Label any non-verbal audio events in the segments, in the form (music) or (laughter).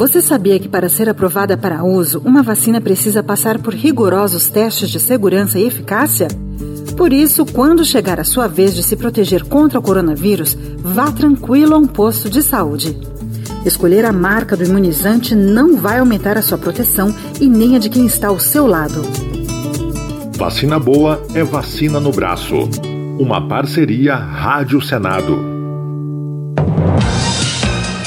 Você sabia que para ser aprovada para uso, uma vacina precisa passar por rigorosos testes de segurança e eficácia? Por isso, quando chegar a sua vez de se proteger contra o coronavírus, vá tranquilo a um posto de saúde. Escolher a marca do imunizante não vai aumentar a sua proteção e nem a de quem está ao seu lado. Vacina boa é vacina no braço. Uma parceria Rádio Senado.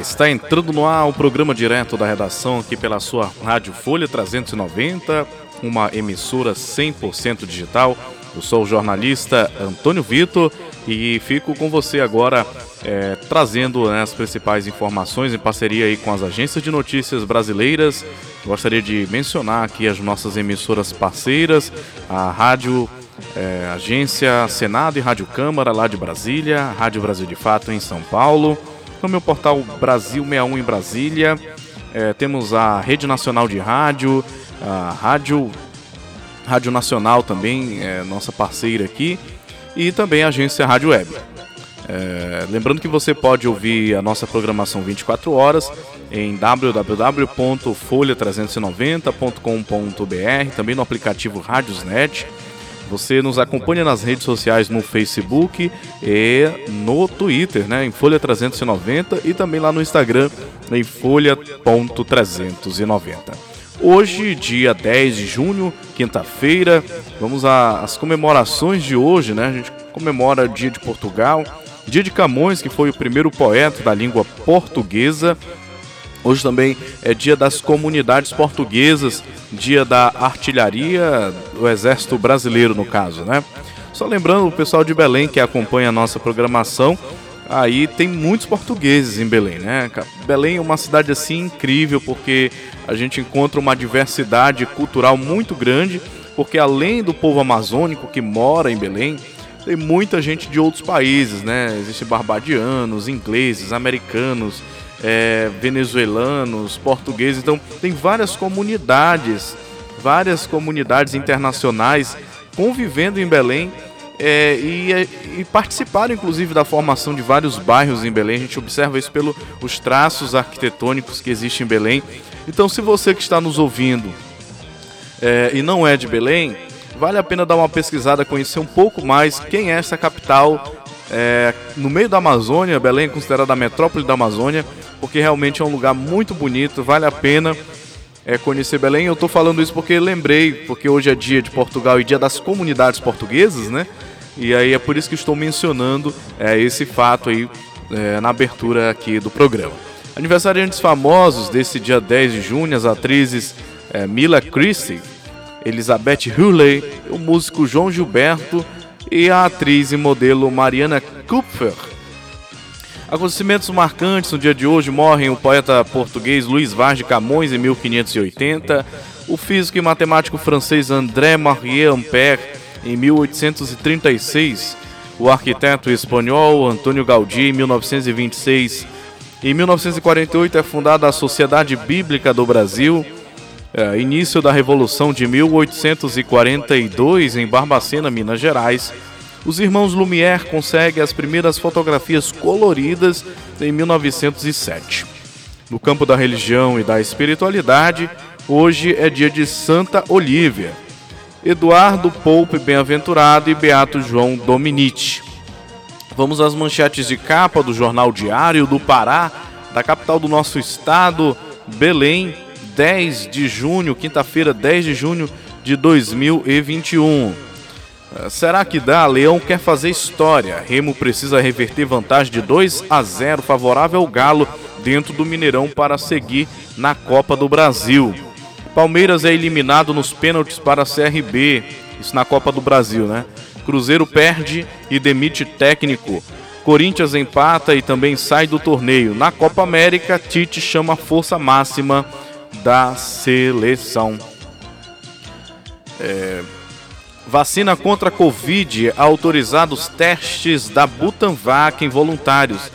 Está entrando no ar o programa direto da redação aqui pela sua Rádio Folha 390, uma emissora 100% digital. Eu sou o jornalista Antônio Vitor e fico com você agora é, trazendo né, as principais informações em parceria aí com as agências de notícias brasileiras. Gostaria de mencionar aqui as nossas emissoras parceiras, a Rádio é, Agência Senado e Rádio Câmara lá de Brasília, Rádio Brasil de Fato em São Paulo no meu portal Brasil 61 em Brasília. É, temos a Rede Nacional de Rádio, a Rádio, Rádio Nacional também, é, nossa parceira aqui, e também a agência Rádio Web. É, lembrando que você pode ouvir a nossa programação 24 horas em www.folha390.com.br, também no aplicativo Rádiosnet. Você nos acompanha nas redes sociais no Facebook e no Twitter, né, em Folha 390 e também lá no Instagram em folha.390. Hoje, dia 10 de junho, quinta-feira, vamos às comemorações de hoje, né? A gente comemora o Dia de Portugal, Dia de Camões, que foi o primeiro poeta da língua portuguesa. Hoje também é dia das comunidades portuguesas dia da artilharia do Exército Brasileiro, no caso, né? Só lembrando o pessoal de Belém que acompanha a nossa programação, aí tem muitos portugueses em Belém, né? Belém é uma cidade assim incrível porque a gente encontra uma diversidade cultural muito grande, porque além do povo amazônico que mora em Belém, tem muita gente de outros países, né? Existem barbadianos, ingleses, americanos, é, venezuelanos, portugueses. Então, tem várias comunidades, várias comunidades internacionais convivendo em Belém é, e, e, participaram inclusive da formação de vários bairros em Belém. A gente observa isso pelos traços arquitetônicos que existem em Belém. Então, se você que está nos ouvindo é, e não é de Belém, vale a pena dar uma pesquisada, conhecer um pouco mais quem é essa capital é, no meio da Amazônia. Belém é considerada a metrópole da Amazônia porque realmente é um lugar muito bonito, vale a pena é, conhecer Belém. Eu estou falando isso porque lembrei, porque hoje é dia de Portugal e dia das comunidades portuguesas, né? E aí é por isso que estou mencionando é, esse fato aí é, na abertura aqui do programa. Aniversariantes famosos desse dia 10 de junho, as atrizes é, Mila Christie, Elizabeth Hurley, o músico João Gilberto e a atriz e modelo Mariana Kupfer. Acontecimentos marcantes no dia de hoje morrem o poeta português Luiz Vaz de Camões em 1580, o físico e matemático francês André Marie Ampère em 1836, o arquiteto espanhol Antônio Gaudí em 1926. Em 1948 é fundada a Sociedade Bíblica do Brasil. É, início da Revolução de 1842 em Barbacena, Minas Gerais os irmãos Lumière conseguem as primeiras fotografias coloridas em 1907. No campo da religião e da espiritualidade, hoje é dia de Santa Olívia, Eduardo Poupe Bem-aventurado e Beato João Dominici. Vamos às manchetes de capa do Jornal Diário do Pará, da capital do nosso estado, Belém, 10 de junho, quinta-feira, 10 de junho de 2021. Ah, será que dá? Leão quer fazer história. Remo precisa reverter vantagem de 2 a 0 favorável ao Galo dentro do Mineirão para seguir na Copa do Brasil. Palmeiras é eliminado nos pênaltis para a CRB. Isso na Copa do Brasil, né? Cruzeiro perde e demite técnico. Corinthians empata e também sai do torneio. Na Copa América, Tite chama a força máxima da seleção. É, Vacina contra a Covid, autorizados testes da Butanvac em voluntários.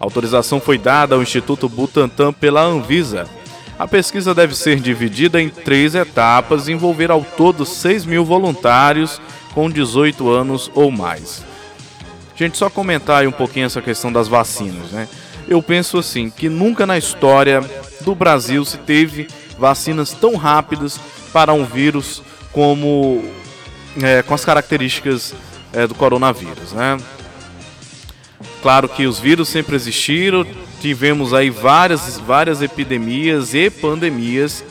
A autorização foi dada ao Instituto Butantan pela Anvisa. A pesquisa deve ser dividida em três etapas e envolver ao todo 6 mil voluntários com 18 anos ou mais. Gente, só comentar aí um pouquinho essa questão das vacinas, né? Eu penso assim, que nunca na história do Brasil se teve vacinas tão rápidas para um vírus como é, com as características é, do coronavírus, né? Claro que os vírus sempre existiram, tivemos aí várias, várias epidemias e pandemias,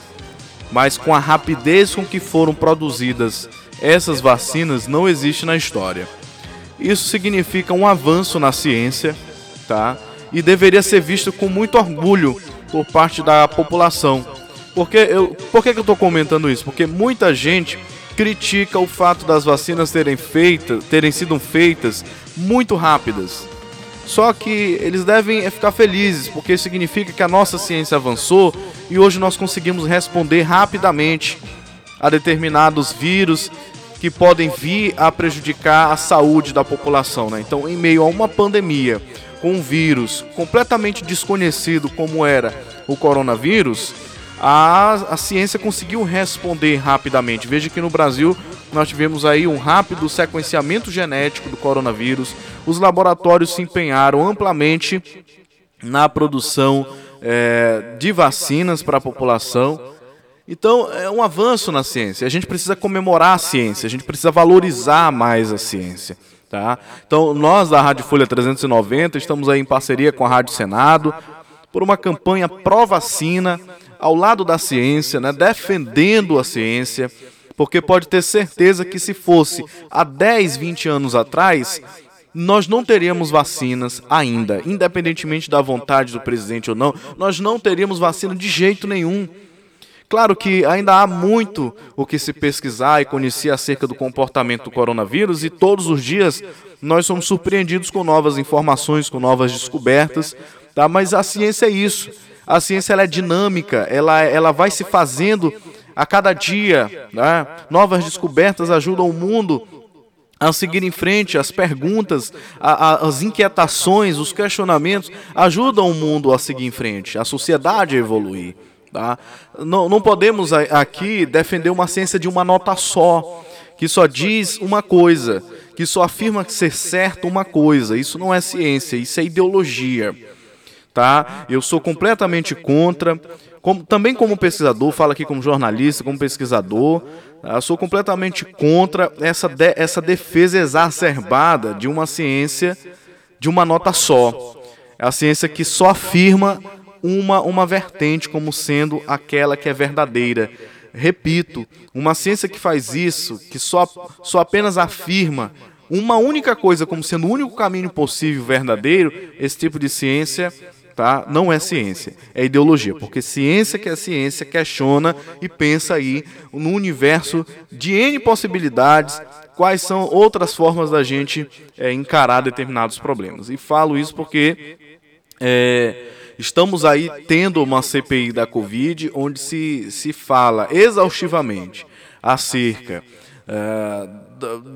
mas com a rapidez com que foram produzidas essas vacinas não existe na história. Isso significa um avanço na ciência, tá? E deveria ser visto com muito orgulho por parte da população. Porque eu, por que, que eu estou comentando isso? Porque muita gente critica o fato das vacinas terem, feita, terem sido feitas muito rápidas. Só que eles devem ficar felizes, porque significa que a nossa ciência avançou e hoje nós conseguimos responder rapidamente a determinados vírus que podem vir a prejudicar a saúde da população. Né? Então, em meio a uma pandemia com um vírus completamente desconhecido como era o coronavírus, a, a ciência conseguiu responder rapidamente. Veja que no Brasil nós tivemos aí um rápido sequenciamento genético do coronavírus. Os laboratórios se empenharam amplamente na produção é, de vacinas para a população. Então, é um avanço na ciência. A gente precisa comemorar a ciência, a gente precisa valorizar mais a ciência. Tá? Então, nós da Rádio Folha 390 estamos aí em parceria com a Rádio Senado por uma campanha pró-vacina ao lado da ciência, né, defendendo a ciência, porque pode ter certeza que se fosse há 10, 20 anos atrás, nós não teríamos vacinas ainda, independentemente da vontade do presidente ou não, nós não teríamos vacina de jeito nenhum. Claro que ainda há muito o que se pesquisar e conhecer acerca do comportamento do coronavírus, e todos os dias nós somos surpreendidos com novas informações, com novas descobertas, tá? mas a ciência é isso a ciência ela é dinâmica, ela, ela vai se fazendo a cada dia. Né? Novas descobertas ajudam o mundo a seguir em frente, as perguntas, a, a, as inquietações, os questionamentos ajudam o mundo a seguir em frente, a sociedade a evoluir. Tá? Não, não podemos aqui defender uma ciência de uma nota só, que só diz uma coisa, que só afirma ser certo uma coisa. Isso não é ciência, isso é ideologia tá? Eu sou completamente contra. Como, também como pesquisador, falo aqui como jornalista, como pesquisador, tá? sou completamente contra essa, de, essa defesa exacerbada de uma ciência de uma nota só. É a ciência que só afirma uma, uma vertente como sendo aquela que é verdadeira. Repito, uma ciência que faz isso, que só, só apenas afirma uma única coisa como sendo o único caminho possível verdadeiro, esse tipo de ciência tá? Não é ciência, é ideologia, porque ciência que é ciência questiona e pensa aí no universo de N possibilidades, quais são outras formas da gente é, encarar determinados problemas. E falo isso porque é, estamos aí tendo uma CPI da Covid onde se, se fala exaustivamente acerca é,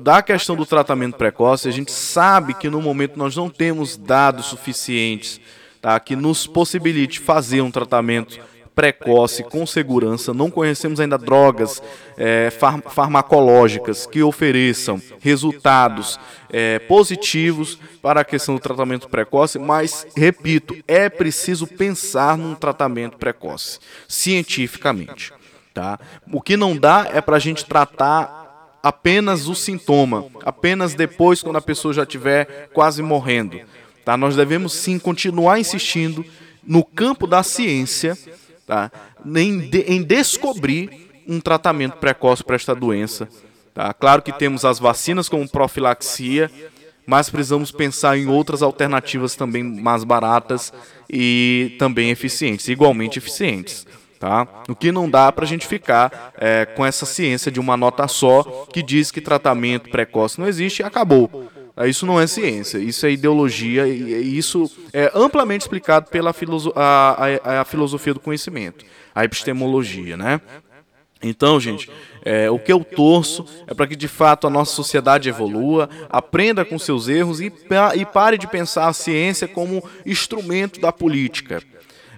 da questão do tratamento precoce. A gente sabe que no momento nós não temos dados suficientes tá, que nos possibilite fazer um tratamento precoce, com segurança. Não conhecemos ainda drogas é, far farmacológicas que ofereçam resultados é, positivos para a questão do tratamento precoce, mas, repito, é preciso pensar num tratamento precoce, cientificamente. Tá? O que não dá é para a gente tratar apenas o sintoma, apenas depois, quando a pessoa já estiver quase morrendo. Tá? Nós devemos sim continuar insistindo no campo da ciência tá? em, de, em descobrir um tratamento precoce para esta doença. Tá? Claro que temos as vacinas como profilaxia, mas precisamos pensar em outras alternativas também mais baratas e também eficientes, igualmente eficientes. Tá? O que não dá para a gente ficar é, com essa ciência de uma nota só que diz que tratamento precoce não existe e acabou. Isso não é ciência, isso é ideologia e isso é amplamente explicado pela filoso a, a, a filosofia do conhecimento, a epistemologia, né? Então, gente, é, o que eu torço é para que de fato a nossa sociedade evolua, aprenda com seus erros e, e pare de pensar a ciência como instrumento da política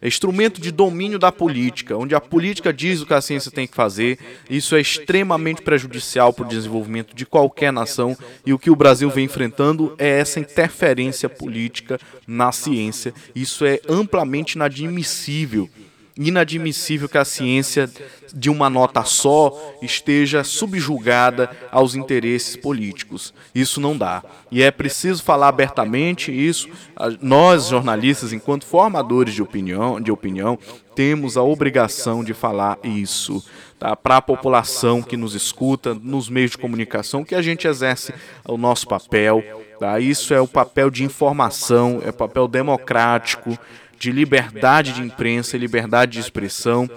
é instrumento de domínio da política, onde a política diz o que a ciência tem que fazer. Isso é extremamente prejudicial para o desenvolvimento de qualquer nação e o que o Brasil vem enfrentando é essa interferência política na ciência. Isso é amplamente inadmissível inadmissível que a ciência de uma nota só esteja subjugada aos interesses políticos. Isso não dá. E é preciso falar abertamente isso. Nós, jornalistas, enquanto formadores de opinião, de opinião temos a obrigação de falar isso tá? para a população que nos escuta, nos meios de comunicação, que a gente exerce o nosso papel. Tá? Isso é o papel de informação, é o papel democrático de liberdade de imprensa e liberdade de expressão.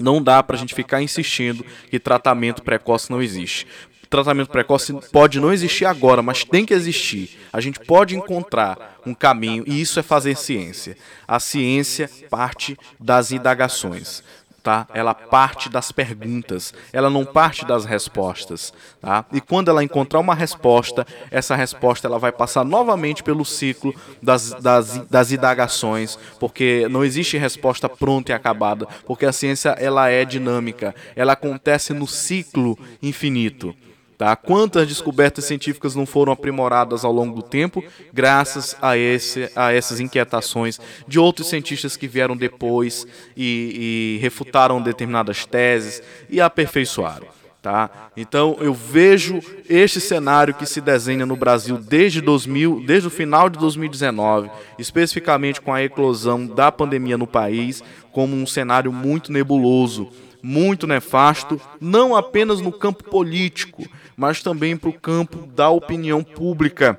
Não dá para a gente ficar insistindo que tratamento precoce não existe. Tratamento precoce pode não existir agora, mas tem que existir. A gente pode encontrar um caminho e isso é fazer ciência. A ciência parte das indagações tá? Ela parte das perguntas, ela não parte das respostas, tá? E quando ela encontrar uma resposta, essa resposta ela vai passar novamente pelo ciclo das, das, das indagações, porque não existe resposta pronta e acabada, porque a ciência ela é dinâmica, ela acontece no ciclo infinito. Tá? Quantas descobertas científicas não foram aprimoradas ao longo do tempo, graças a, esse, a essas inquietações de outros cientistas que vieram depois e, e refutaram determinadas teses e aperfeiçoaram. Tá? Então eu vejo este cenário que se desenha no Brasil desde 2000, desde o final de 2019, especificamente com a eclosão da pandemia no país, como um cenário muito nebuloso, muito nefasto, não apenas no campo político, mas também para o campo da opinião pública.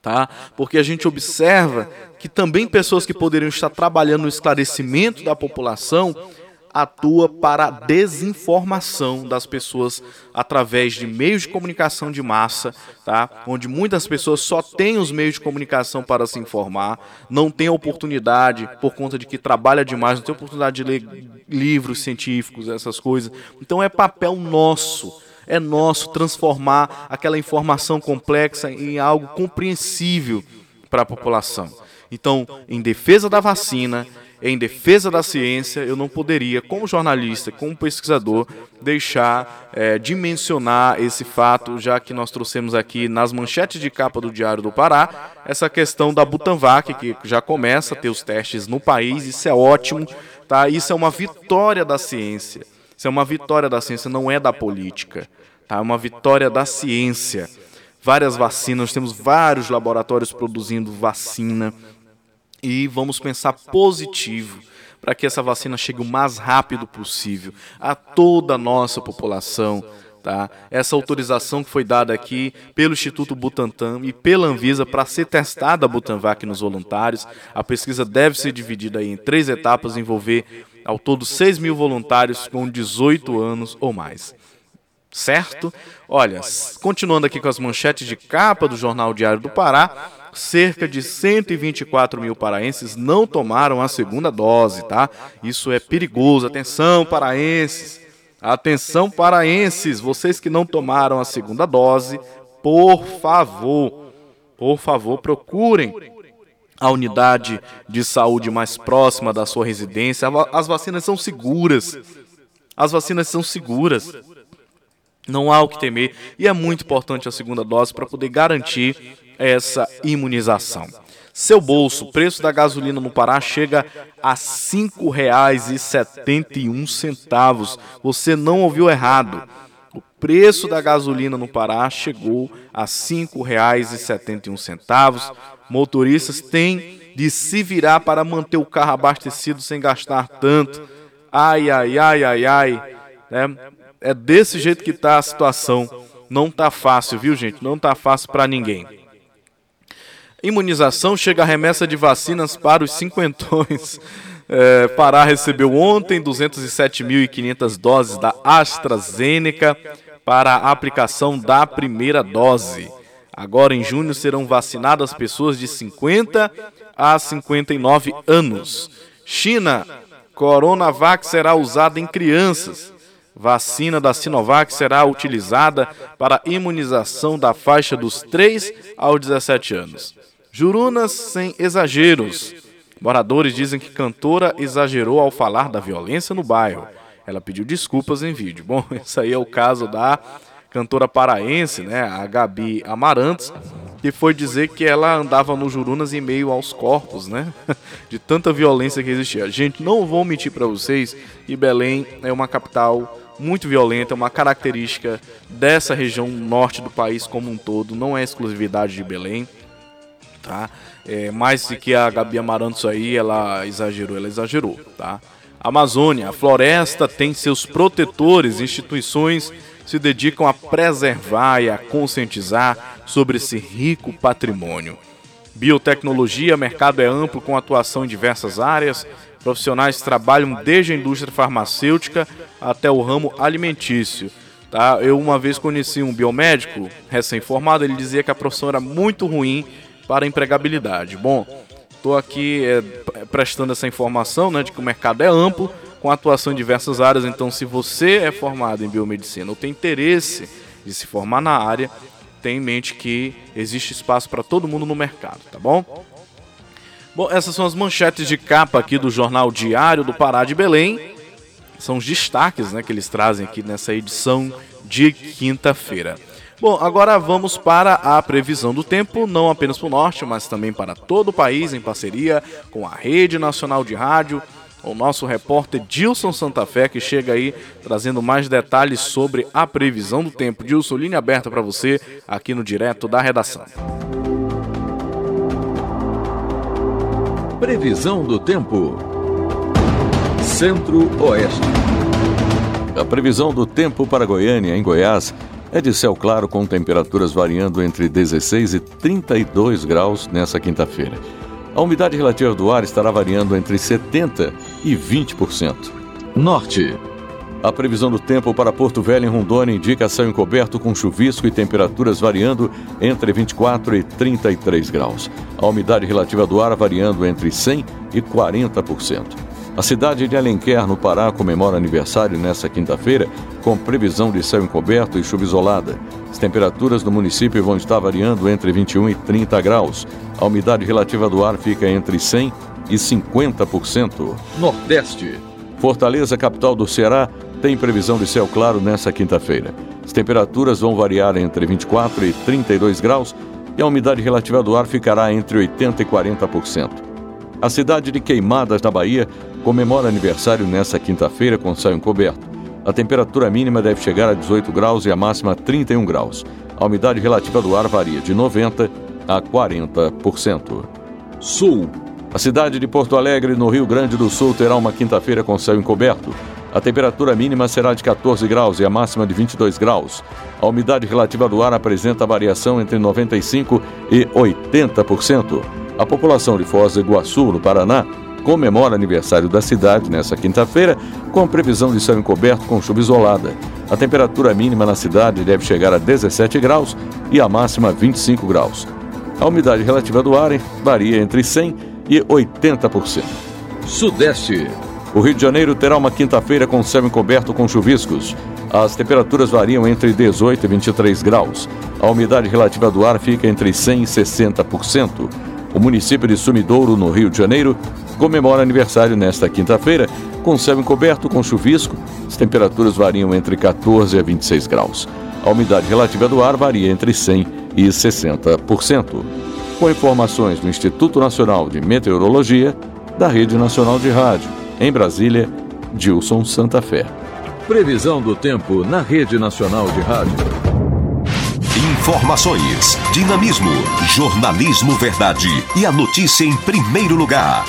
Tá? Porque a gente observa que também pessoas que poderiam estar trabalhando no esclarecimento da população atua para a desinformação das pessoas através de meios de comunicação de massa, tá? onde muitas pessoas só têm os meios de comunicação para se informar, não tem oportunidade, por conta de que trabalha demais, não tem oportunidade de ler livros científicos, essas coisas. Então é papel nosso é nosso transformar aquela informação complexa em algo compreensível para a população. Então, em defesa da vacina, em defesa da ciência, eu não poderia, como jornalista, como pesquisador, deixar é, de mencionar esse fato, já que nós trouxemos aqui nas manchetes de capa do Diário do Pará essa questão da Butanvac, que já começa a ter os testes no país, isso é ótimo, tá? Isso é uma vitória da ciência. Isso é uma vitória da ciência, não é da política. Tá? É uma vitória da ciência. Várias vacinas, temos vários laboratórios produzindo vacina. E vamos pensar positivo para que essa vacina chegue o mais rápido possível a toda a nossa população, Tá? Essa autorização que foi dada aqui pelo Instituto Butantan e pela Anvisa para ser testada a Butanvac nos voluntários. A pesquisa deve ser dividida em três etapas, envolver ao todo 6 mil voluntários com 18 anos ou mais. Certo? Olha, continuando aqui com as manchetes de capa do Jornal Diário do Pará, cerca de 124 mil paraenses não tomaram a segunda dose, tá? Isso é perigoso. Atenção, paraenses. Atenção, paraenses, vocês que não tomaram a segunda dose, por favor, por favor, procurem a unidade de saúde mais próxima da sua residência. As vacinas são seguras. As vacinas são seguras. Não há o que temer e é muito importante a segunda dose para poder garantir essa imunização. Seu bolso, o preço da gasolina no Pará chega a R$ 5,71. Você não ouviu errado. Preço da gasolina no Pará chegou a R$ 5,71. Motoristas têm de se virar para manter o carro abastecido sem gastar tanto. Ai, ai, ai, ai, ai. É, é desse jeito que está a situação. Não está fácil, viu, gente? Não está fácil para ninguém. Imunização chega a remessa de vacinas para os cinquentões. É, Pará recebeu ontem 207.500 doses da AstraZeneca para a aplicação da primeira dose. Agora, em junho, serão vacinadas pessoas de 50 a 59 anos. China, Coronavac será usada em crianças. Vacina da Sinovac será utilizada para imunização da faixa dos 3 aos 17 anos. Jurunas sem exageros. Moradores dizem que cantora exagerou ao falar da violência no bairro. Ela pediu desculpas em vídeo. Bom, (laughs) esse aí é o caso da cantora paraense, né, a Gabi Amarantos, que foi dizer que ela andava no Jurunas em meio aos corpos, né, (laughs) de tanta violência que existia. Gente, não vou mentir para vocês que Belém é uma capital muito violenta, uma característica dessa região norte do país como um todo, não é exclusividade de Belém tá? É, mais que a Gabi Amarantos aí, ela exagerou, ela exagerou, tá? Amazônia, a floresta tem seus protetores, instituições se dedicam a preservar e a conscientizar sobre esse rico patrimônio. Biotecnologia, mercado é amplo com atuação em diversas áreas. Profissionais trabalham desde a indústria farmacêutica até o ramo alimentício. Tá? Eu uma vez conheci um biomédico recém-formado, ele dizia que a profissão era muito ruim para a empregabilidade. Bom, estou aqui é, prestando essa informação né, de que o mercado é amplo, com atuação em diversas áreas. Então, se você é formado em biomedicina ou tem interesse de se formar na área, tenha em mente que existe espaço para todo mundo no mercado, tá bom? Bom, essas são as manchetes de capa aqui do Jornal Diário do Pará de Belém. São os destaques né, que eles trazem aqui nessa edição de quinta-feira. Bom, agora vamos para a previsão do tempo, não apenas para o norte, mas também para todo o país, em parceria com a Rede Nacional de Rádio, o nosso repórter Dilson Santa Fé, que chega aí trazendo mais detalhes sobre a previsão do tempo. Dilson, linha aberta para você aqui no Direto da Redação. Previsão do tempo. Centro-Oeste. A previsão do tempo para Goiânia, em Goiás, é de céu claro com temperaturas variando entre 16 e 32 graus nessa quinta-feira. A umidade relativa do ar estará variando entre 70% e 20%. Norte. A previsão do tempo para Porto Velho, em Rondônia, indica céu encoberto com chuvisco e temperaturas variando entre 24 e 33 graus. A umidade relativa do ar variando entre 100 e 40%. A cidade de Alenquer, no Pará, comemora aniversário nesta quinta-feira, com previsão de céu encoberto e chuva isolada. As temperaturas no município vão estar variando entre 21 e 30 graus. A umidade relativa do ar fica entre 100 e 50%. Nordeste. Fortaleza, capital do Ceará, tem previsão de céu claro nesta quinta-feira. As temperaturas vão variar entre 24 e 32 graus e a umidade relativa do ar ficará entre 80 e 40%. A cidade de Queimadas, na Bahia, comemora aniversário nesta quinta-feira com céu encoberto. A temperatura mínima deve chegar a 18 graus e a máxima a 31 graus. A umidade relativa do ar varia de 90% a 40%. Sul. A cidade de Porto Alegre, no Rio Grande do Sul, terá uma quinta-feira com céu encoberto. A temperatura mínima será de 14 graus e a máxima de 22 graus. A umidade relativa do ar apresenta variação entre 95% e 80%. A população de Foz do Iguaçu, no Paraná, comemora aniversário da cidade nesta quinta-feira, com previsão de céu encoberto com chuva isolada. A temperatura mínima na cidade deve chegar a 17 graus e a máxima 25 graus. A umidade relativa do ar varia entre 100% e 80%. Sudeste. O Rio de Janeiro terá uma quinta-feira com céu encoberto com chuviscos. As temperaturas variam entre 18 e 23 graus. A umidade relativa do ar fica entre 100 e 60%. O município de Sumidouro, no Rio de Janeiro, comemora aniversário nesta quinta-feira, com céu encoberto com chuvisco. As temperaturas variam entre 14 a 26 graus. A umidade relativa do ar varia entre 100 e 60%. Com informações do Instituto Nacional de Meteorologia, da Rede Nacional de Rádio. Em Brasília, Dilson Santa Fé. Previsão do tempo na Rede Nacional de Rádio. Informações, dinamismo, jornalismo verdade e a notícia em primeiro lugar.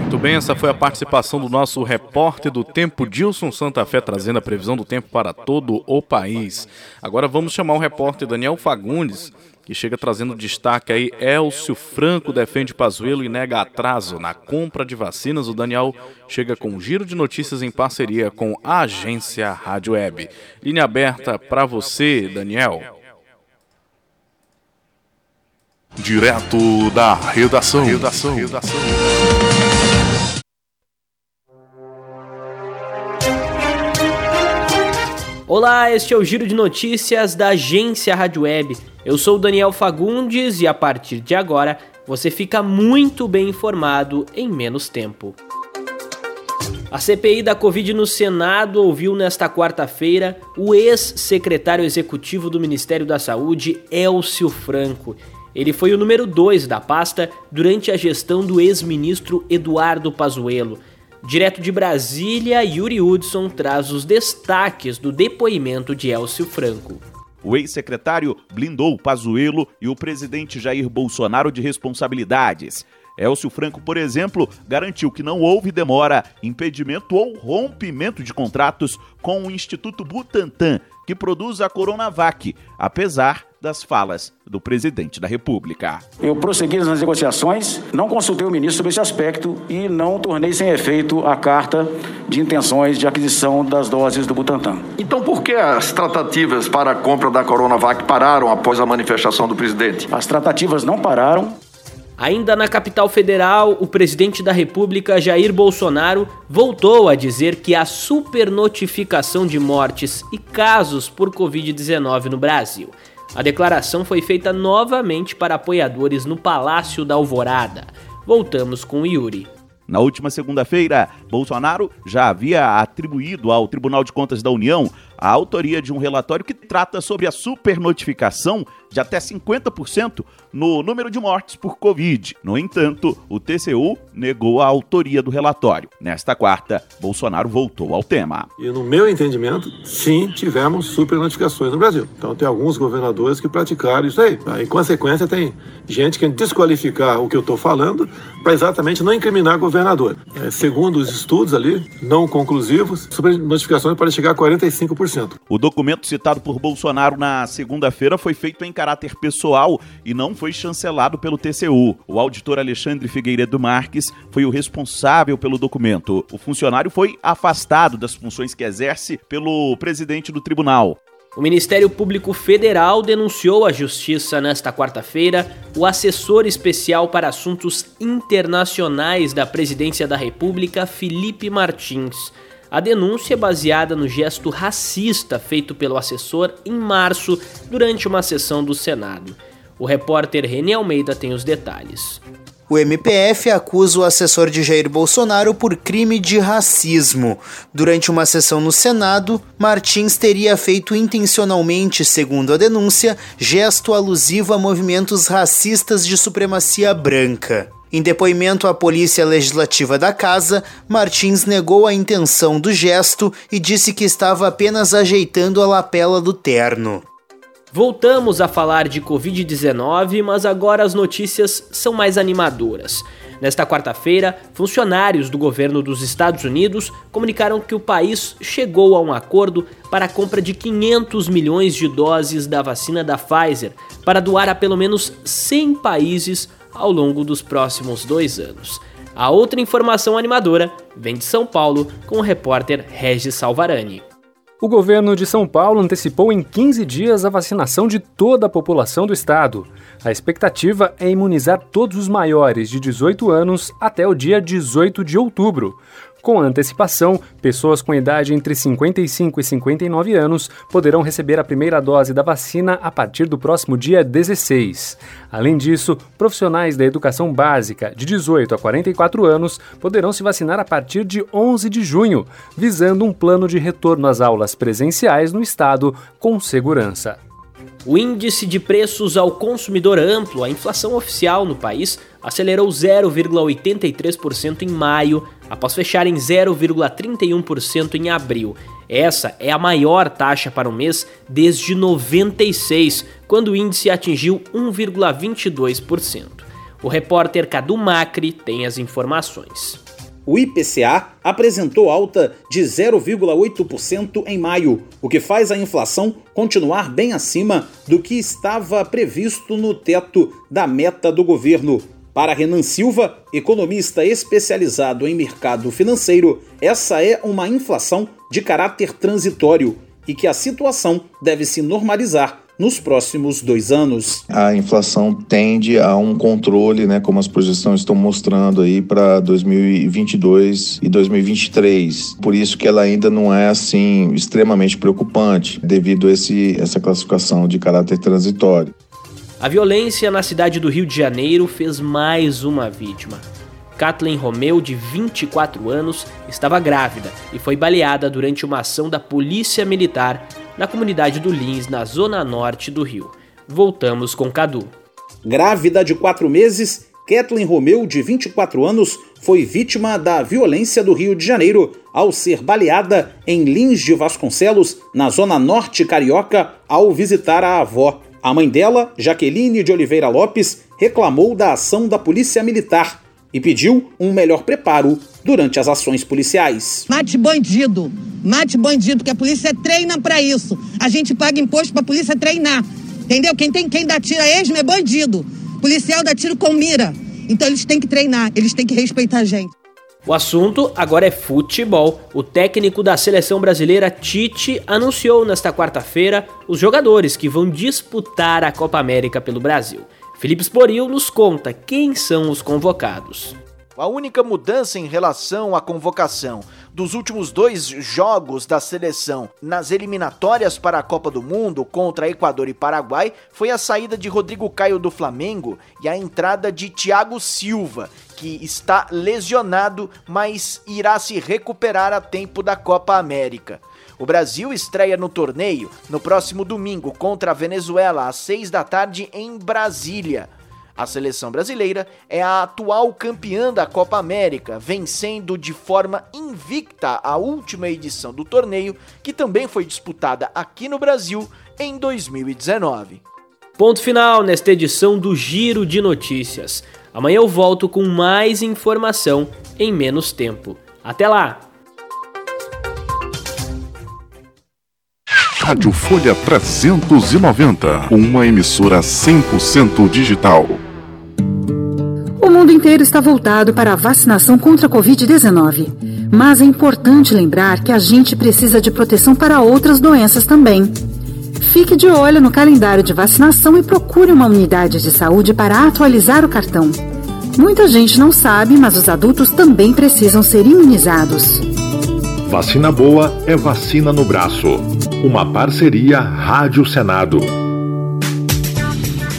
Muito bem, essa foi a participação do nosso repórter do tempo, Dilson Santa Fé, trazendo a previsão do tempo para todo o país. Agora vamos chamar o repórter Daniel Fagundes que chega trazendo destaque aí. Elcio Franco defende Pazuello e nega atraso na compra de vacinas. O Daniel chega com um giro de notícias em parceria com a agência Rádio Web. Linha aberta para você, Daniel. Direto da redação. redação. redação. Olá, este é o Giro de Notícias da agência Rádio Web. Eu sou Daniel Fagundes e a partir de agora você fica muito bem informado em menos tempo. A CPI da Covid no Senado ouviu nesta quarta-feira o ex-secretário executivo do Ministério da Saúde, Elcio Franco. Ele foi o número 2 da pasta durante a gestão do ex-ministro Eduardo Pazuello. Direto de Brasília, Yuri Hudson traz os destaques do depoimento de Elcio Franco. O ex-secretário blindou Pazuello e o presidente Jair Bolsonaro de responsabilidades. Elcio Franco, por exemplo, garantiu que não houve demora, impedimento ou rompimento de contratos com o Instituto Butantan, que produz a Coronavac, apesar das falas do presidente da República. Eu prossegui nas negociações, não consultei o ministro sobre esse aspecto e não tornei sem efeito a carta de intenções de aquisição das doses do Butantan. Então, por que as tratativas para a compra da Coronavac pararam após a manifestação do presidente? As tratativas não pararam. Ainda na capital federal, o presidente da República, Jair Bolsonaro, voltou a dizer que a supernotificação de mortes e casos por Covid-19 no Brasil. A declaração foi feita novamente para apoiadores no Palácio da Alvorada. Voltamos com Yuri. Na última segunda-feira, Bolsonaro já havia atribuído ao Tribunal de Contas da União a autoria de um relatório que trata sobre a supernotificação de até 50% no número de mortes por Covid. No entanto, o TCU negou a autoria do relatório. Nesta quarta, Bolsonaro voltou ao tema. E no meu entendimento, sim, tivemos supernotificações no Brasil. Então tem alguns governadores que praticaram isso aí. Em consequência, tem gente que desqualificar o que eu estou falando para exatamente não incriminar governador. É, segundo os estudos ali, não conclusivos, supernotificações podem chegar a 45%. O documento citado por Bolsonaro na segunda-feira foi feito em caráter pessoal e não foi chancelado pelo TCU. O auditor Alexandre Figueiredo Marques foi o responsável pelo documento. O funcionário foi afastado das funções que exerce pelo presidente do tribunal. O Ministério Público Federal denunciou à Justiça nesta quarta-feira o assessor especial para assuntos internacionais da Presidência da República, Felipe Martins. A denúncia é baseada no gesto racista feito pelo assessor em março durante uma sessão do Senado. O repórter René Almeida tem os detalhes. O MPF acusa o assessor de Jair Bolsonaro por crime de racismo. Durante uma sessão no Senado, Martins teria feito intencionalmente, segundo a denúncia, gesto alusivo a movimentos racistas de supremacia branca. Em depoimento à Polícia Legislativa da Casa, Martins negou a intenção do gesto e disse que estava apenas ajeitando a lapela do terno. Voltamos a falar de Covid-19, mas agora as notícias são mais animadoras. Nesta quarta-feira, funcionários do governo dos Estados Unidos comunicaram que o país chegou a um acordo para a compra de 500 milhões de doses da vacina da Pfizer para doar a pelo menos 100 países ao longo dos próximos dois anos. A outra informação animadora vem de São Paulo com o repórter Regis Salvarani. O governo de São Paulo antecipou em 15 dias a vacinação de toda a população do estado. A expectativa é imunizar todos os maiores de 18 anos até o dia 18 de outubro. Com antecipação, pessoas com idade entre 55 e 59 anos poderão receber a primeira dose da vacina a partir do próximo dia 16. Além disso, profissionais da educação básica de 18 a 44 anos poderão se vacinar a partir de 11 de junho, visando um plano de retorno às aulas presenciais no estado com segurança. O índice de preços ao consumidor amplo, a inflação oficial no país, acelerou 0,83% em maio, após fechar em 0,31% em abril. Essa é a maior taxa para o mês desde 96, quando o índice atingiu 1,22%. O repórter Cadu Macri tem as informações. O IPCA apresentou alta de 0,8% em maio, o que faz a inflação continuar bem acima do que estava previsto no teto da meta do governo. Para Renan Silva, economista especializado em mercado financeiro, essa é uma inflação de caráter transitório e que a situação deve se normalizar nos próximos dois anos. A inflação tende a um controle, né, como as projeções estão mostrando aí para 2022 e 2023. Por isso que ela ainda não é assim extremamente preocupante, devido a esse, essa classificação de caráter transitório. A violência na cidade do Rio de Janeiro fez mais uma vítima. Kathleen Romeu, de 24 anos, estava grávida e foi baleada durante uma ação da Polícia Militar na comunidade do Lins, na zona norte do Rio. Voltamos com Cadu. Grávida de quatro meses, Kathleen Romeu, de 24 anos, foi vítima da violência do Rio de Janeiro ao ser baleada em Lins de Vasconcelos, na zona norte carioca, ao visitar a avó. A mãe dela, Jaqueline de Oliveira Lopes, reclamou da ação da Polícia Militar e pediu um melhor preparo durante as ações policiais. Mate bandido, mate bandido, que a polícia treina para isso. A gente paga imposto para a polícia treinar, entendeu? Quem tem quem dá tiro a esmo é bandido. Policial dá tiro com mira. Então eles têm que treinar, eles têm que respeitar a gente. O assunto agora é futebol. O técnico da seleção brasileira, Tite, anunciou nesta quarta-feira os jogadores que vão disputar a Copa América pelo Brasil. Felipe Sporil nos conta quem são os convocados. A única mudança em relação à convocação dos últimos dois jogos da seleção nas eliminatórias para a Copa do Mundo contra Equador e Paraguai foi a saída de Rodrigo Caio do Flamengo e a entrada de Thiago Silva, que está lesionado, mas irá se recuperar a tempo da Copa América. O Brasil estreia no torneio no próximo domingo contra a Venezuela às 6 da tarde em Brasília. A seleção brasileira é a atual campeã da Copa América, vencendo de forma invicta a última edição do torneio, que também foi disputada aqui no Brasil em 2019. Ponto final nesta edição do Giro de Notícias. Amanhã eu volto com mais informação em menos tempo. Até lá! Rádio Folha 390, uma emissora 100% digital. O mundo inteiro está voltado para a vacinação contra a Covid-19. Mas é importante lembrar que a gente precisa de proteção para outras doenças também. Fique de olho no calendário de vacinação e procure uma unidade de saúde para atualizar o cartão. Muita gente não sabe, mas os adultos também precisam ser imunizados. Vacina boa é vacina no braço. Uma parceria Rádio Senado.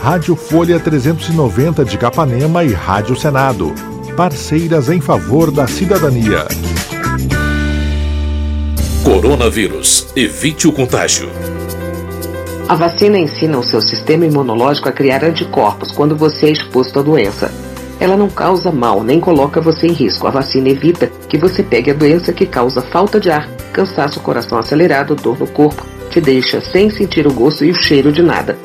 Rádio Folha 390 de Capanema e Rádio Senado. Parceiras em favor da cidadania. Coronavírus. Evite o contágio. A vacina ensina o seu sistema imunológico a criar anticorpos quando você é exposto à doença. Ela não causa mal nem coloca você em risco. A vacina evita que você pegue a doença que causa falta de ar, cansaço, coração acelerado, dor no corpo, te deixa sem sentir o gosto e o cheiro de nada.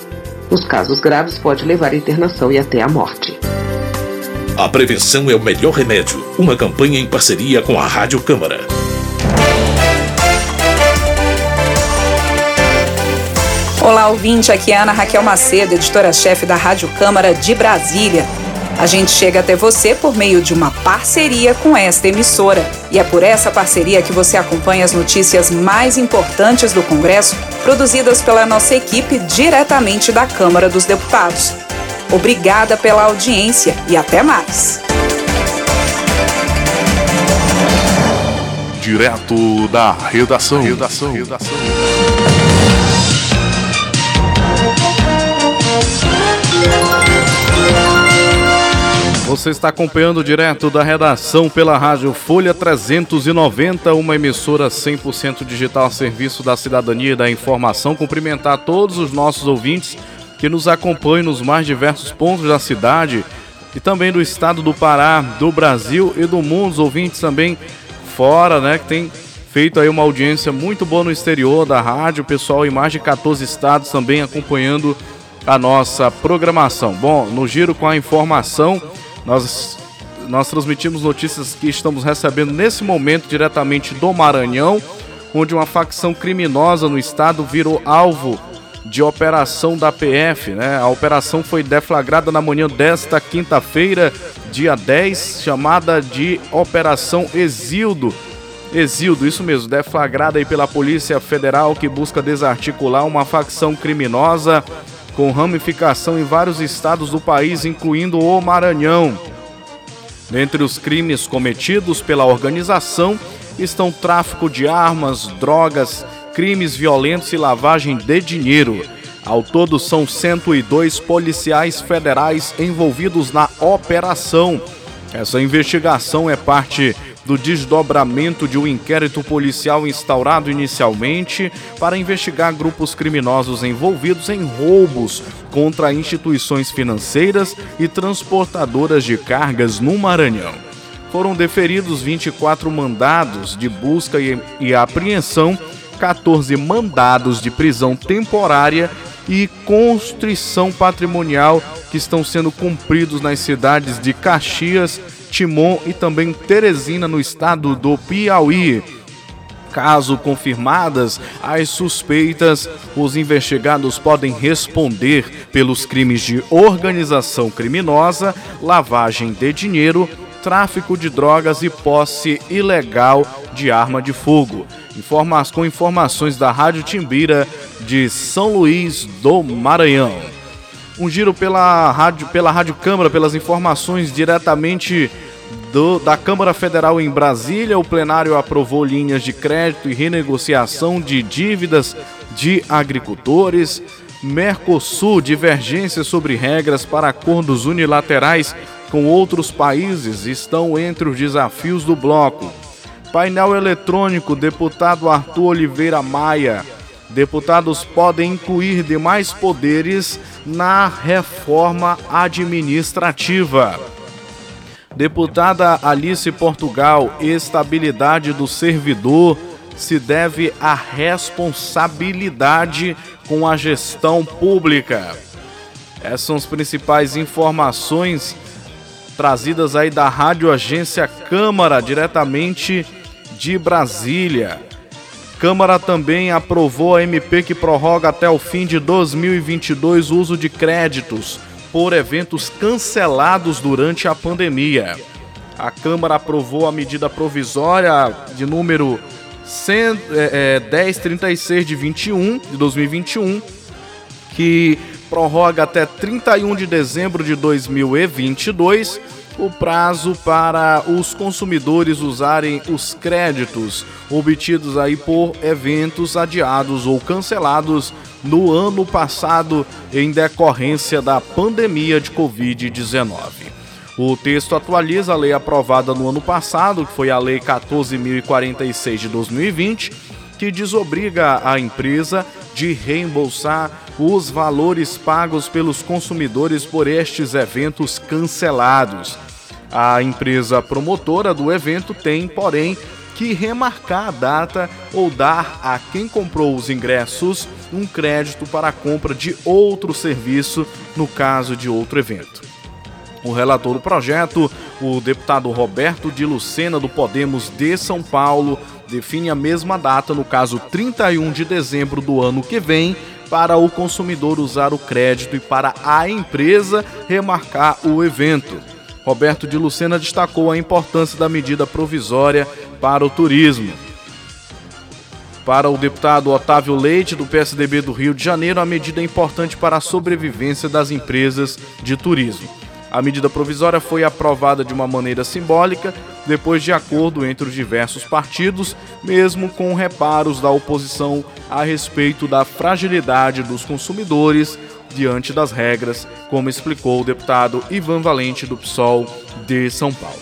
Nos casos graves, pode levar à internação e até à morte. A prevenção é o melhor remédio. Uma campanha em parceria com a Rádio Câmara. Olá, ouvinte. Aqui é Ana Raquel Macedo, editora-chefe da Rádio Câmara de Brasília. A gente chega até você por meio de uma parceria com esta emissora. E é por essa parceria que você acompanha as notícias mais importantes do Congresso, produzidas pela nossa equipe diretamente da Câmara dos Deputados. Obrigada pela audiência e até mais. Direto da redação. Redação. redação. Você está acompanhando direto da redação pela Rádio Folha 390, uma emissora 100% digital a serviço da cidadania e da informação. Cumprimentar todos os nossos ouvintes que nos acompanham nos mais diversos pontos da cidade e também do estado do Pará, do Brasil e do mundo. Os ouvintes também fora, né, que tem feito aí uma audiência muito boa no exterior da rádio, pessoal em mais de 14 estados também acompanhando a nossa programação. Bom, no giro com a informação nós, nós transmitimos notícias que estamos recebendo nesse momento diretamente do Maranhão, onde uma facção criminosa no estado virou alvo de operação da PF. Né? A operação foi deflagrada na manhã desta quinta-feira, dia 10, chamada de Operação Exildo. Exildo, isso mesmo, deflagrada aí pela Polícia Federal que busca desarticular uma facção criminosa com ramificação em vários estados do país, incluindo o Maranhão. Dentre os crimes cometidos pela organização estão tráfico de armas, drogas, crimes violentos e lavagem de dinheiro. Ao todo, são 102 policiais federais envolvidos na operação. Essa investigação é parte do desdobramento de um inquérito policial instaurado inicialmente para investigar grupos criminosos envolvidos em roubos contra instituições financeiras e transportadoras de cargas no Maranhão. Foram deferidos 24 mandados de busca e, apreensão, 14 mandados de prisão temporária e constrição patrimonial que estão sendo cumpridos nas cidades de Caxias, Timon e também Teresina, no estado do Piauí. Caso confirmadas as suspeitas, os investigados podem responder pelos crimes de organização criminosa, lavagem de dinheiro, tráfico de drogas e posse ilegal de arma de fogo. Informa com informações da Rádio Timbira de São Luís do Maranhão. Um giro pela rádio, pela Rádio Câmara, pelas informações diretamente do, da Câmara Federal em Brasília, o plenário aprovou linhas de crédito e renegociação de dívidas de agricultores. Mercosul, divergências sobre regras para acordos unilaterais com outros países estão entre os desafios do bloco. Painel eletrônico, deputado Arthur Oliveira Maia. Deputados podem incluir demais poderes na reforma administrativa. Deputada Alice Portugal, estabilidade do servidor se deve à responsabilidade com a gestão pública. Essas são as principais informações trazidas aí da Rádio Agência Câmara, diretamente de Brasília. Câmara também aprovou a MP que prorroga até o fim de 2022 o uso de créditos por eventos cancelados durante a pandemia. A Câmara aprovou a medida provisória de número 1036 é, é, de 21 de 2021, que prorroga até 31 de dezembro de 2022 o prazo para os consumidores usarem os créditos obtidos aí por eventos adiados ou cancelados no ano passado em decorrência da pandemia de Covid-19. O texto atualiza a lei aprovada no ano passado, que foi a Lei 14.046 de 2020, que desobriga a empresa de reembolsar os valores pagos pelos consumidores por estes eventos cancelados. A empresa promotora do evento tem, porém, que remarcar a data ou dar a quem comprou os ingressos um crédito para a compra de outro serviço no caso de outro evento. O relator do projeto, o deputado Roberto de Lucena do Podemos de São Paulo, define a mesma data, no caso 31 de dezembro do ano que vem, para o consumidor usar o crédito e para a empresa remarcar o evento. Roberto de Lucena destacou a importância da medida provisória para o turismo. Para o deputado Otávio Leite, do PSDB do Rio de Janeiro, a medida é importante para a sobrevivência das empresas de turismo. A medida provisória foi aprovada de uma maneira simbólica, depois de acordo entre os diversos partidos, mesmo com reparos da oposição a respeito da fragilidade dos consumidores diante das regras, como explicou o deputado Ivan Valente do PSOL de São Paulo.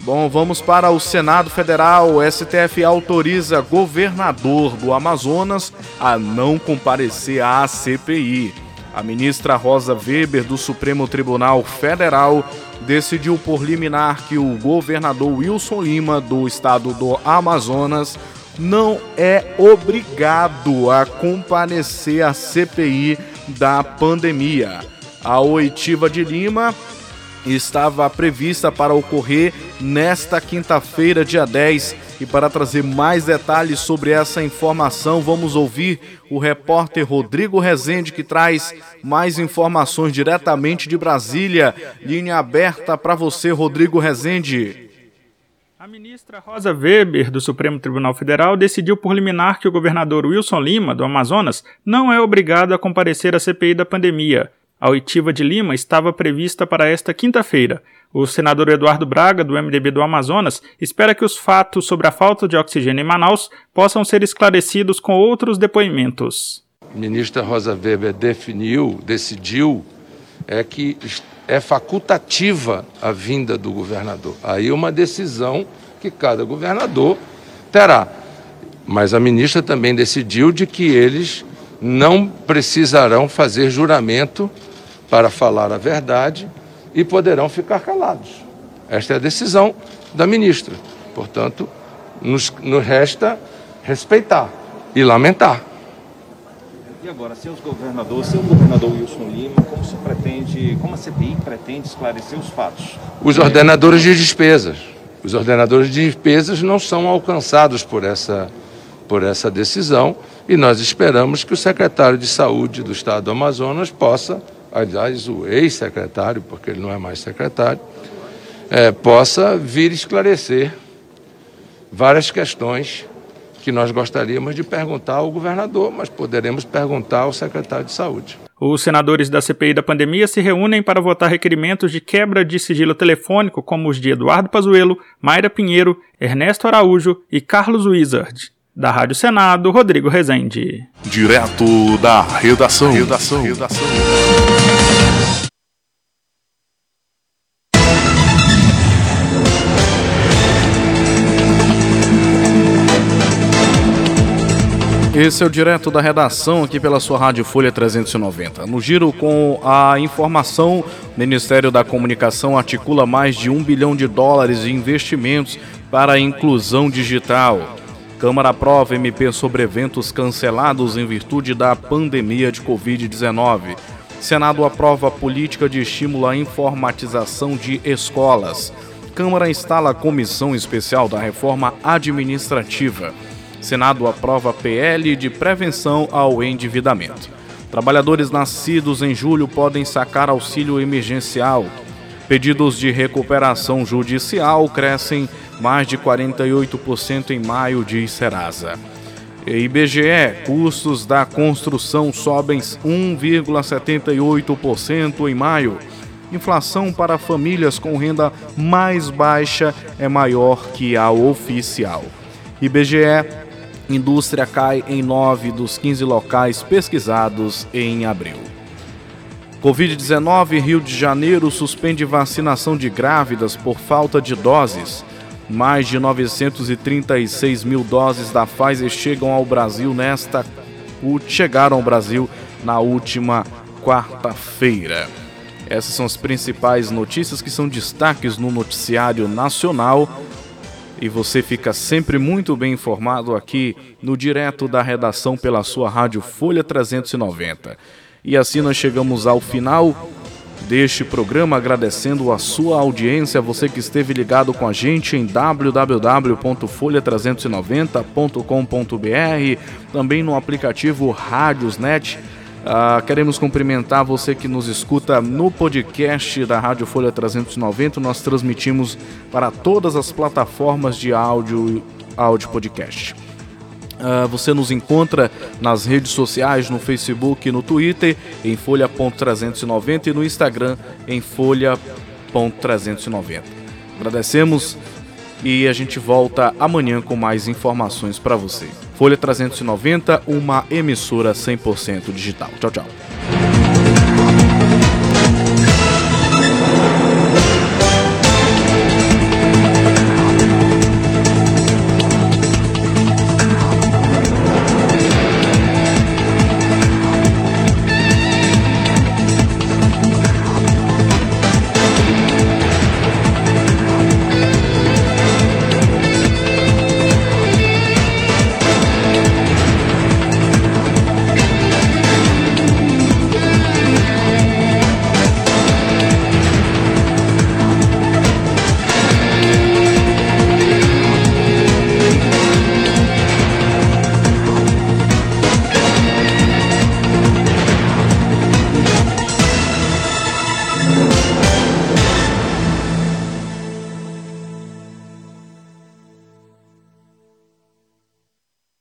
Bom, vamos para o Senado Federal. O STF autoriza governador do Amazonas a não comparecer à CPI. A ministra Rosa Weber, do Supremo Tribunal Federal, decidiu por liminar que o governador Wilson Lima, do estado do Amazonas, não é obrigado a comparecer à CPI da pandemia. A oitiva de Lima estava prevista para ocorrer nesta quinta-feira, dia 10. E para trazer mais detalhes sobre essa informação, vamos ouvir o repórter Rodrigo Rezende, que traz mais informações diretamente de Brasília. Linha aberta para você, Rodrigo Rezende. A ministra Rosa Weber, do Supremo Tribunal Federal, decidiu por liminar que o governador Wilson Lima, do Amazonas, não é obrigado a comparecer à CPI da pandemia. A oitiva de Lima estava prevista para esta quinta-feira. O senador Eduardo Braga, do MDB do Amazonas, espera que os fatos sobre a falta de oxigênio em Manaus possam ser esclarecidos com outros depoimentos. A ministra Rosa Weber definiu, decidiu, é que é facultativa a vinda do governador. Aí é uma decisão que cada governador terá. Mas a ministra também decidiu de que eles não precisarão fazer juramento para falar a verdade e poderão ficar calados. Esta é a decisão da ministra. Portanto, nos, nos resta respeitar e lamentar. E agora, seus governadores, seu governador Wilson Lima, como se pretende, como a CPI pretende esclarecer os fatos? Os ordenadores de despesas. Os ordenadores de despesas não são alcançados por essa, por essa decisão e nós esperamos que o secretário de Saúde do Estado do Amazonas possa, aliás, o ex-secretário, porque ele não é mais secretário, é, possa vir esclarecer várias questões que nós gostaríamos de perguntar ao governador, mas poderemos perguntar ao secretário de Saúde. Os senadores da CPI da pandemia se reúnem para votar requerimentos de quebra de sigilo telefônico, como os de Eduardo Pazuello, Mayra Pinheiro, Ernesto Araújo e Carlos Wizard. Da Rádio Senado, Rodrigo Rezende. Direto da redação. redação. redação. Esse é o direto da redação aqui pela sua Rádio Folha 390. No giro com a informação, o Ministério da Comunicação articula mais de um bilhão de dólares de investimentos para a inclusão digital. Câmara aprova MP sobre eventos cancelados em virtude da pandemia de Covid-19. Senado aprova política de estímulo à informatização de escolas. Câmara instala a comissão especial da reforma administrativa. Senado aprova PL de prevenção ao endividamento. Trabalhadores nascidos em julho podem sacar auxílio emergencial. Pedidos de recuperação judicial crescem mais de 48% em maio, diz Serasa. IBGE, custos da construção sobem 1,78% em maio. Inflação para famílias com renda mais baixa é maior que a oficial. IBGE, indústria cai em 9 dos 15 locais pesquisados em abril. Covid-19, Rio de Janeiro suspende vacinação de grávidas por falta de doses. Mais de 936 mil doses da Pfizer chegam ao Brasil nesta chegaram ao Brasil na última quarta-feira. Essas são as principais notícias que são destaques no noticiário nacional. E você fica sempre muito bem informado aqui no direto da redação pela sua rádio Folha 390. E assim nós chegamos ao final deste programa, agradecendo a sua audiência, você que esteve ligado com a gente em www.folha390.com.br, também no aplicativo Rádiosnet. Uh, queremos cumprimentar você que nos escuta no podcast da Rádio Folha 390. Nós transmitimos para todas as plataformas de áudio, áudio podcast. Uh, você nos encontra nas redes sociais, no Facebook no Twitter, em folha.390 e no Instagram, em folha.390. Agradecemos e a gente volta amanhã com mais informações para você. Folha 390, uma emissora 100% digital. Tchau, tchau.